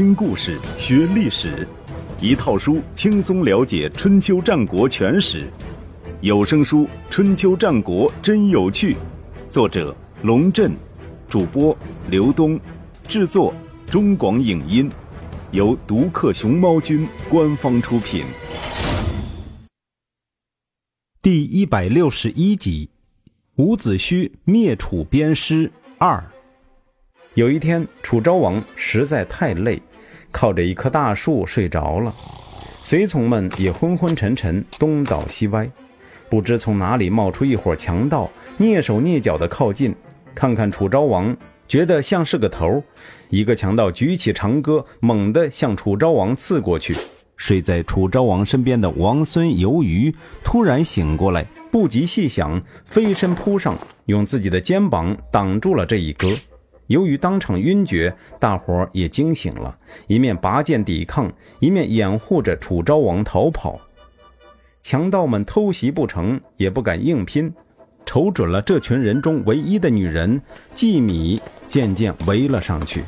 听故事学历史，一套书轻松了解春秋战国全史。有声书《春秋战国真有趣》，作者龙震，主播刘东，制作中广影音，由独克熊猫君官方出品。第一百六十一集：伍子胥灭楚鞭尸二。有一天，楚昭王实在太累，靠着一棵大树睡着了。随从们也昏昏沉沉，东倒西歪。不知从哪里冒出一伙强盗，蹑手蹑脚地靠近，看看楚昭王，觉得像是个头。一个强盗举起长戈，猛地向楚昭王刺过去。睡在楚昭王身边的王孙游鱼突然醒过来，不及细想，飞身扑上，用自己的肩膀挡住了这一戈。由于当场晕厥，大伙儿也惊醒了，一面拔剑抵抗，一面掩护着楚昭王逃跑。强盗们偷袭不成，也不敢硬拼，瞅准了这群人中唯一的女人季米，渐渐围了上去。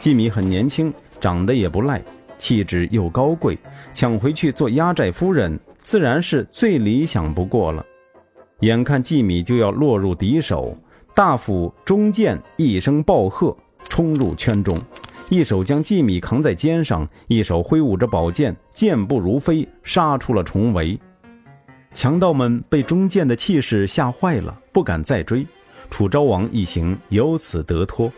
季米很年轻，长得也不赖，气质又高贵，抢回去做压寨夫人，自然是最理想不过了。眼看季米就要落入敌手。大夫中剑一声暴喝，冲入圈中，一手将季米扛在肩上，一手挥舞着宝剑，健步如飞，杀出了重围。强盗们被中剑的气势吓坏了，不敢再追。楚昭王一行由此得脱。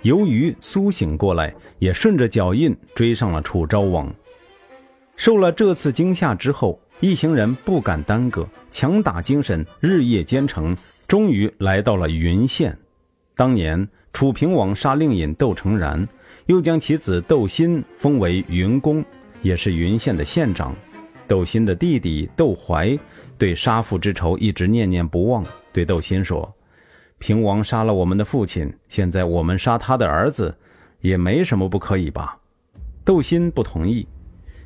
由于苏醒过来，也顺着脚印追上了楚昭王。受了这次惊吓之后，一行人不敢耽搁，强打精神，日夜兼程。终于来到了云县。当年楚平王杀令尹窦成然，又将其子窦辛封为云公，也是云县的县长。窦辛的弟弟窦怀对杀父之仇一直念念不忘，对窦辛说：“平王杀了我们的父亲，现在我们杀他的儿子，也没什么不可以吧？”窦辛不同意。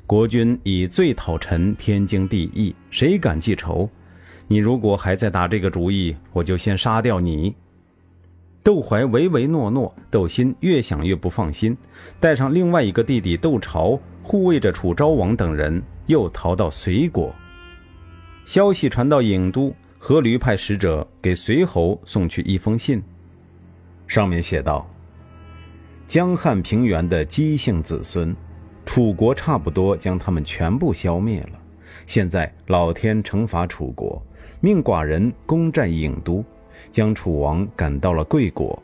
国君以罪讨臣，天经地义，谁敢记仇？你如果还在打这个主意，我就先杀掉你。窦怀唯唯诺诺，窦辛越想越不放心，带上另外一个弟弟窦朝，护卫着楚昭王等人，又逃到隋国。消息传到郢都，阖闾派使者给隋侯送去一封信，上面写道：“江汉平原的姬姓子孙，楚国差不多将他们全部消灭了。现在老天惩罚楚国。”命寡人攻占郢都，将楚王赶到了贵国。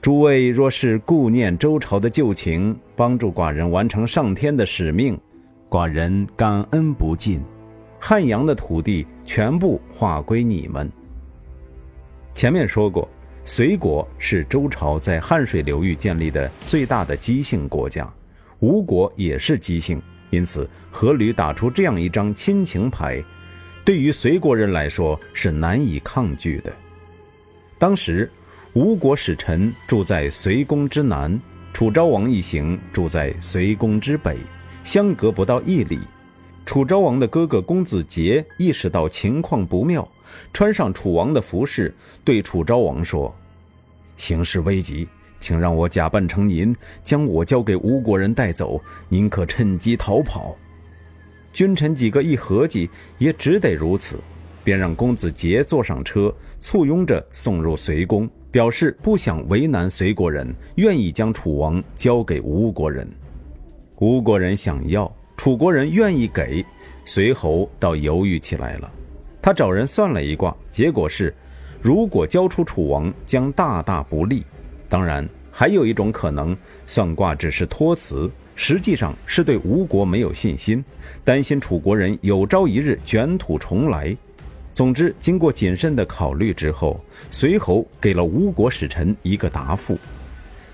诸位若是顾念周朝的旧情，帮助寡人完成上天的使命，寡人感恩不尽。汉阳的土地全部划归你们。前面说过，隋国是周朝在汉水流域建立的最大的姬姓国家，吴国也是姬姓，因此阖闾打出这样一张亲情牌。对于隋国人来说是难以抗拒的。当时，吴国使臣住在隋宫之南，楚昭王一行住在隋宫之北，相隔不到一里。楚昭王的哥哥公子杰意识到情况不妙，穿上楚王的服饰，对楚昭王说：“形势危急，请让我假扮成您，将我交给吴国人带走，您可趁机逃跑。”君臣几个一合计，也只得如此，便让公子杰坐上车，簇拥着送入隋宫，表示不想为难隋国人，愿意将楚王交给吴国人。吴国人想要，楚国人愿意给，随侯倒犹豫起来了。他找人算了一卦，结果是，如果交出楚王，将大大不利。当然，还有一种可能，算卦只是托辞。实际上是对吴国没有信心，担心楚国人有朝一日卷土重来。总之，经过谨慎的考虑之后，随侯给了吴国使臣一个答复：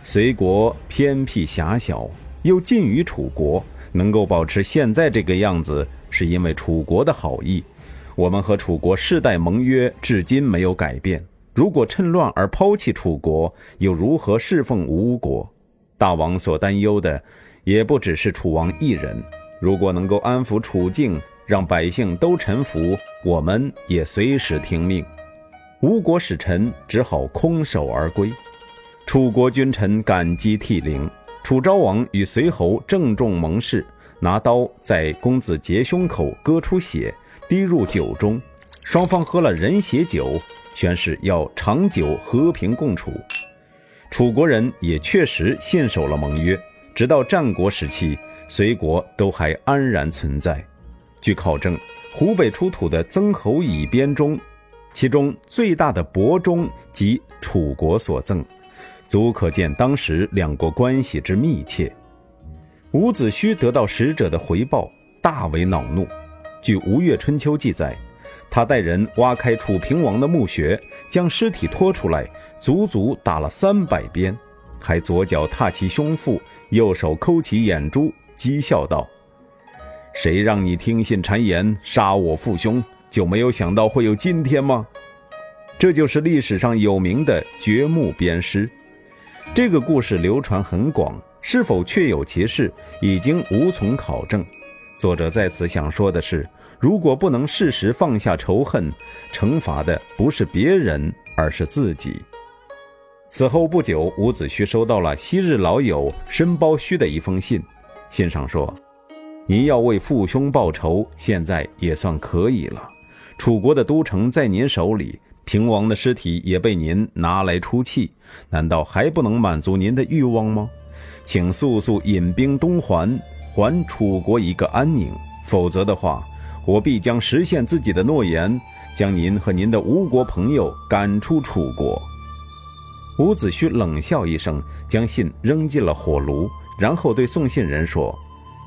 隋国偏僻狭小，又近于楚国，能够保持现在这个样子，是因为楚国的好意。我们和楚国世代盟约，至今没有改变。如果趁乱而抛弃楚国，又如何侍奉吴国？大王所担忧的。也不只是楚王一人，如果能够安抚楚境，让百姓都臣服，我们也随时听命。吴国使臣只好空手而归。楚国君臣感激涕零，楚昭王与随侯郑重盟誓，拿刀在公子杰胸口割出血，滴入酒中，双方喝了人血酒，宣誓要长久和平共处。楚国人也确实信守了盟约，直到战国时期，隋国都还安然存在。据考证，湖北出土的曾侯乙编钟，其中最大的帛钟即楚国所赠。足可见当时两国关系之密切。伍子胥得到使者的回报，大为恼怒。据《吴越春秋》记载，他带人挖开楚平王的墓穴，将尸体拖出来，足足打了三百鞭，还左脚踏其胸腹，右手抠其眼珠，讥笑道：“谁让你听信谗言，杀我父兄，就没有想到会有今天吗？”这就是历史上有名的掘墓鞭尸。这个故事流传很广，是否确有其事，已经无从考证。作者在此想说的是，如果不能适时放下仇恨，惩罚的不是别人，而是自己。此后不久，伍子胥收到了昔日老友申包胥的一封信，信上说：“您要为父兄报仇，现在也算可以了。楚国的都城在您手里。”平王的尸体也被您拿来出气，难道还不能满足您的欲望吗？请速速引兵东还，还楚国一个安宁。否则的话，我必将实现自己的诺言，将您和您的吴国朋友赶出楚国。伍子胥冷笑一声，将信扔进了火炉，然后对送信人说：“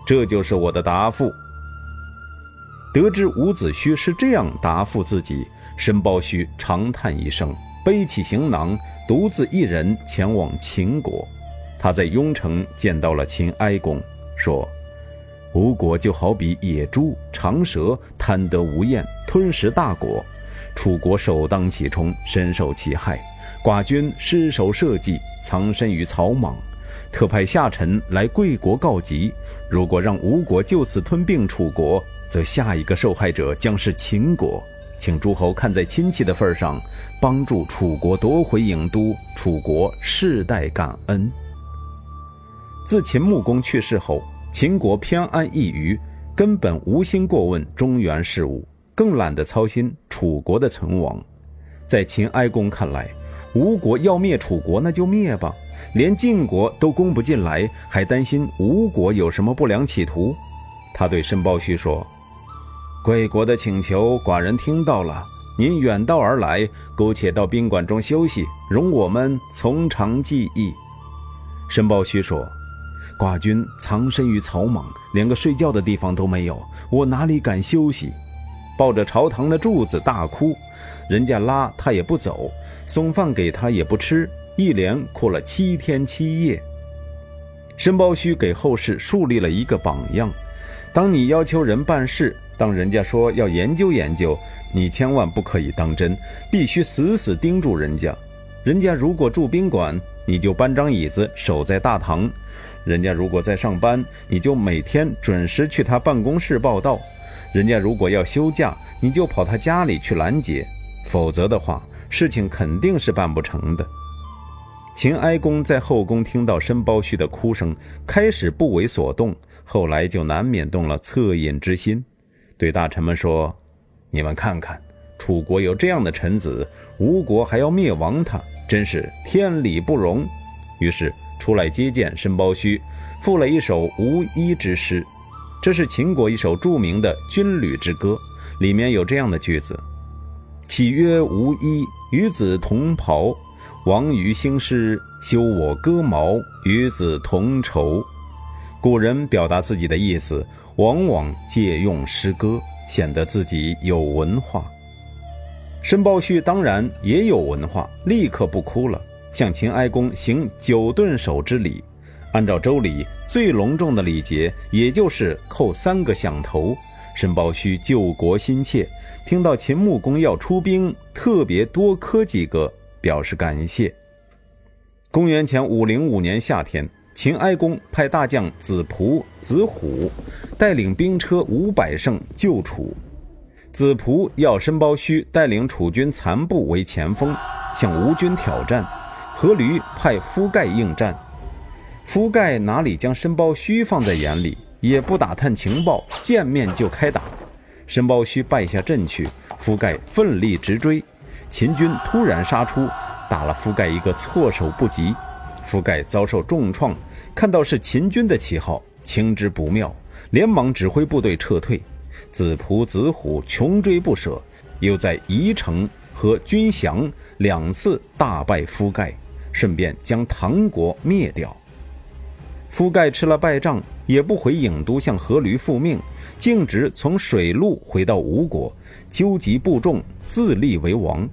这就是我的答复。”得知伍子胥是这样答复自己。申包胥长叹一声，背起行囊，独自一人前往秦国。他在雍城见到了秦哀公，说：“吴国就好比野猪、长蛇，贪得无厌，吞食大国。楚国首当其冲，深受其害。寡君失手社稷，藏身于草莽，特派下臣来贵国告急。如果让吴国就此吞并楚国，则下一个受害者将是秦国。”请诸侯看在亲戚的份上，帮助楚国夺回郢都，楚国世代感恩。自秦穆公去世后，秦国偏安一隅，根本无心过问中原事务，更懒得操心楚国的存亡。在秦哀公看来，吴国要灭楚国，那就灭吧，连晋国都攻不进来，还担心吴国有什么不良企图？他对申包胥说。贵国的请求，寡人听到了。您远道而来，苟且到宾馆中休息，容我们从长计议。申包胥说：“寡君藏身于草莽，连个睡觉的地方都没有，我哪里敢休息？抱着朝堂的柱子大哭，人家拉他也不走，送饭给他也不吃，一连哭了七天七夜。”申包胥给后世树立了一个榜样：当你要求人办事，当人家说要研究研究，你千万不可以当真，必须死死盯住人家。人家如果住宾馆，你就搬张椅子守在大堂；人家如果在上班，你就每天准时去他办公室报道；人家如果要休假，你就跑他家里去拦截。否则的话，事情肯定是办不成的。秦哀公在后宫听到申包胥的哭声，开始不为所动，后来就难免动了恻隐之心。对大臣们说：“你们看看，楚国有这样的臣子，吴国还要灭亡他，真是天理不容。”于是出来接见申包胥，赋了一首无衣之诗。这是秦国一首著名的军旅之歌，里面有这样的句子：“岂曰无衣，与子同袍。王于兴师，修我戈矛，与子同仇。”古人表达自己的意思。往往借用诗歌，显得自己有文化。申包胥当然也有文化，立刻不哭了，向秦哀公行九顿首之礼。按照周礼，最隆重的礼节也就是叩三个响头。申包胥救国心切，听到秦穆公要出兵，特别多磕几个，表示感谢。公元前五零五年夏天。秦哀公派大将子仆、子虎带领兵车五百乘救楚。子仆要申包胥带领楚军残部为前锋，向吴军挑战。阖闾派夫盖应战。夫盖哪里将申包胥放在眼里，也不打探情报，见面就开打。申包胥败下阵去，夫盖奋力直追，秦军突然杀出，打了夫盖一个措手不及。夫盖遭受重创，看到是秦军的旗号，情之不妙，连忙指挥部队撤退。子仆子虎穷追不舍，又在宜城和军饷两次大败夫盖，顺便将唐国灭掉。夫盖吃了败仗，也不回郢都向阖闾复命，径直从水路回到吴国，纠集部众，自立为王。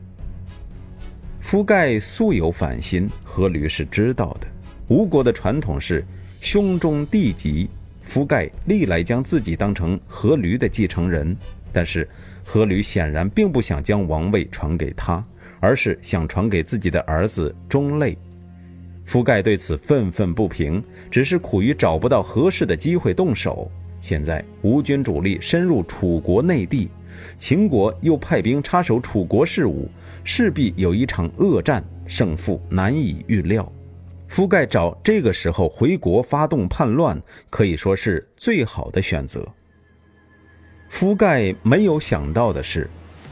夫盖素有反心，阖闾是知道的。吴国的传统是兄终弟及，夫盖历来将自己当成阖闾的继承人，但是阖闾显然并不想将王位传给他，而是想传给自己的儿子钟类。夫盖对此愤愤不平，只是苦于找不到合适的机会动手。现在吴军主力深入楚国内地，秦国又派兵插手楚国事务，势必有一场恶战，胜负难以预料。夫盖找这个时候回国发动叛乱，可以说是最好的选择。夫盖没有想到的是，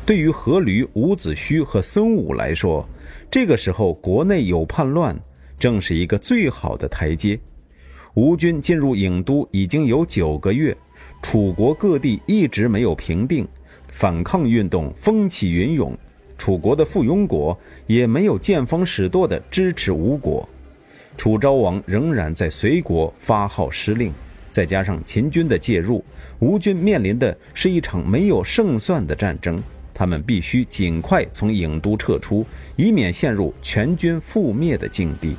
对于阖闾、伍子胥和孙武来说，这个时候国内有叛乱。正是一个最好的台阶。吴军进入郢都已经有九个月，楚国各地一直没有平定，反抗运动风起云涌。楚国的附庸国也没有见风使舵的支持吴国，楚昭王仍然在随国发号施令。再加上秦军的介入，吴军面临的是一场没有胜算的战争。他们必须尽快从郢都撤出，以免陷入全军覆灭的境地。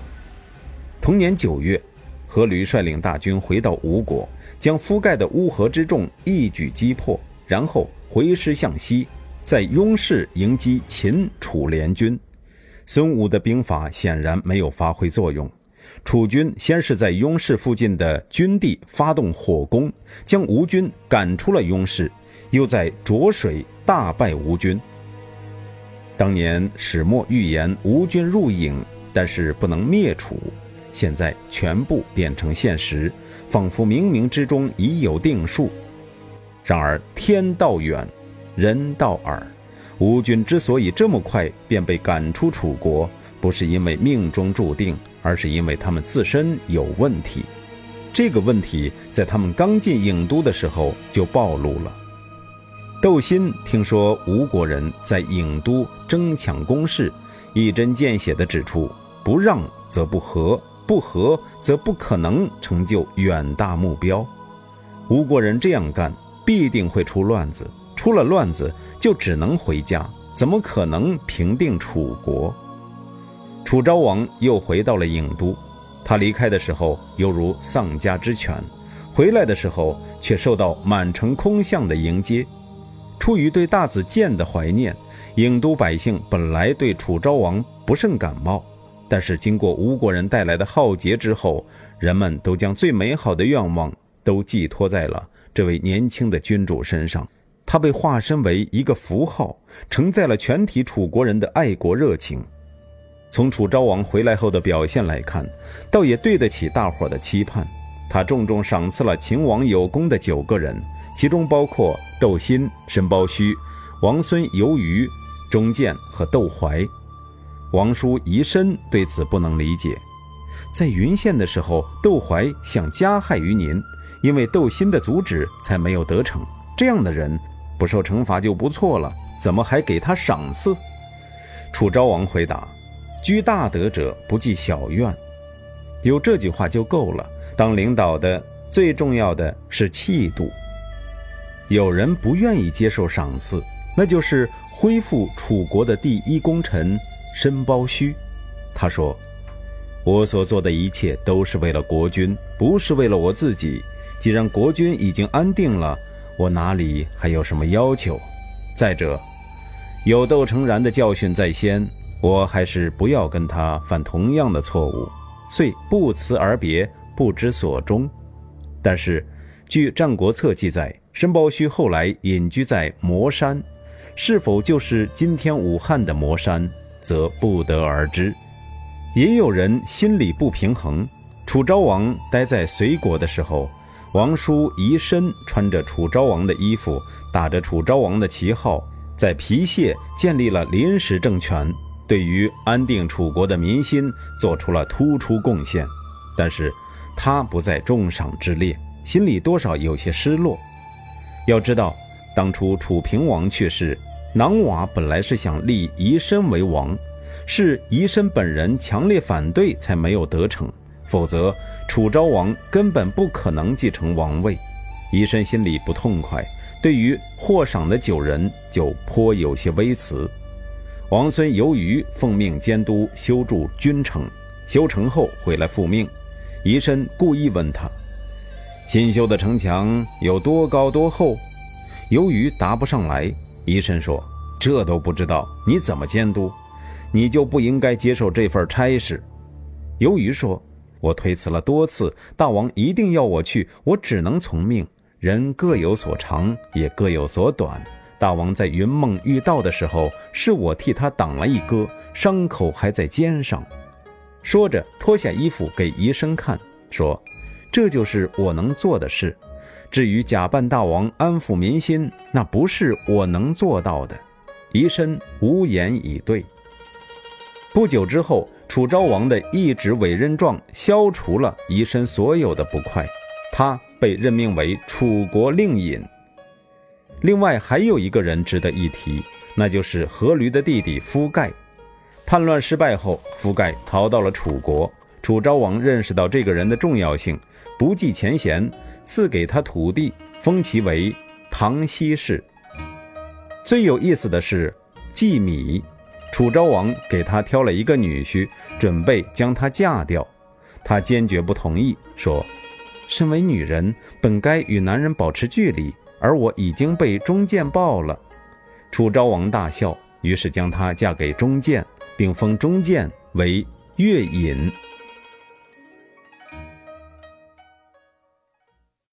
同年九月，阖闾率领大军回到吴国，将覆盖的乌合之众一举击破，然后回师向西，在雍氏迎击秦楚联军。孙武的兵法显然没有发挥作用，楚军先是在雍氏附近的军地发动火攻，将吴军赶出了雍氏，又在浊水大败吴军。当年始末预言吴军入郢，但是不能灭楚。现在全部变成现实，仿佛冥冥之中已有定数。然而天道远，人道耳。吴军之所以这么快便被赶出楚国，不是因为命中注定，而是因为他们自身有问题。这个问题在他们刚进郢都的时候就暴露了。窦辛听说吴国人在郢都争抢攻势，一针见血地指出：不让则不和。不和，则不可能成就远大目标。吴国人这样干，必定会出乱子。出了乱子，就只能回家，怎么可能平定楚国？楚昭王又回到了郢都，他离开的时候犹如丧家之犬，回来的时候却受到满城空巷的迎接。出于对大子建的怀念，郢都百姓本来对楚昭王不甚感冒。但是经过吴国人带来的浩劫之后，人们都将最美好的愿望都寄托在了这位年轻的君主身上。他被化身为一个符号，承载了全体楚国人的爱国热情。从楚昭王回来后的表现来看，倒也对得起大伙的期盼。他重重赏赐了秦王有功的九个人，其中包括窦新、申包胥、王孙游于、钟建和窦怀。王叔疑深对此不能理解，在云县的时候，窦怀想加害于您，因为窦新的阻止才没有得逞。这样的人不受惩罚就不错了，怎么还给他赏赐？楚昭王回答：“居大德者不计小怨，有这句话就够了。当领导的最重要的是气度。有人不愿意接受赏赐，那就是恢复楚国的第一功臣。”申包胥，他说：“我所做的一切都是为了国君，不是为了我自己。既然国君已经安定了，我哪里还有什么要求？再者，有窦成然的教训在先，我还是不要跟他犯同样的错误，遂不辞而别，不知所终。但是，据《战国策》记载，申包胥后来隐居在魔山，是否就是今天武汉的魔山？”则不得而知。也有人心里不平衡，楚昭王待在隋国的时候，王叔仪申穿着楚昭王的衣服，打着楚昭王的旗号，在皮县建立了临时政权，对于安定楚国的民心做出了突出贡献。但是，他不在重赏之列，心里多少有些失落。要知道，当初楚平王去世，囊瓦本来是想立仪申为王，是仪申本人强烈反对才没有得逞。否则，楚昭王根本不可能继承王位。仪申心里不痛快，对于获赏的九人就颇有些微词。王孙由于奉命监督修筑君城，修成后回来复命。仪申故意问他：“新修的城墙有多高多厚？”由于答不上来，医生说：“这都不知道，你怎么监督？你就不应该接受这份差事。”由于说。我推辞了多次，大王一定要我去，我只能从命。人各有所长，也各有所短。大王在云梦遇到的时候，是我替他挡了一戈，伤口还在肩上。说着，脱下衣服给医生看，说：“这就是我能做的事。至于假扮大王安抚民心，那不是我能做到的。”医生无言以对。不久之后。楚昭王的一纸委任状消除了仪申所有的不快，他被任命为楚国令尹。另外还有一个人值得一提，那就是阖闾的弟弟夫盖。叛乱失败后，夫盖逃到了楚国。楚昭王认识到这个人的重要性，不计前嫌，赐给他土地，封其为唐西氏。最有意思的是，季米。楚昭王给他挑了一个女婿，准备将她嫁掉，她坚决不同意，说：“身为女人，本该与男人保持距离，而我已经被钟建抱了。”楚昭王大笑，于是将她嫁给钟建，并封钟建为乐尹。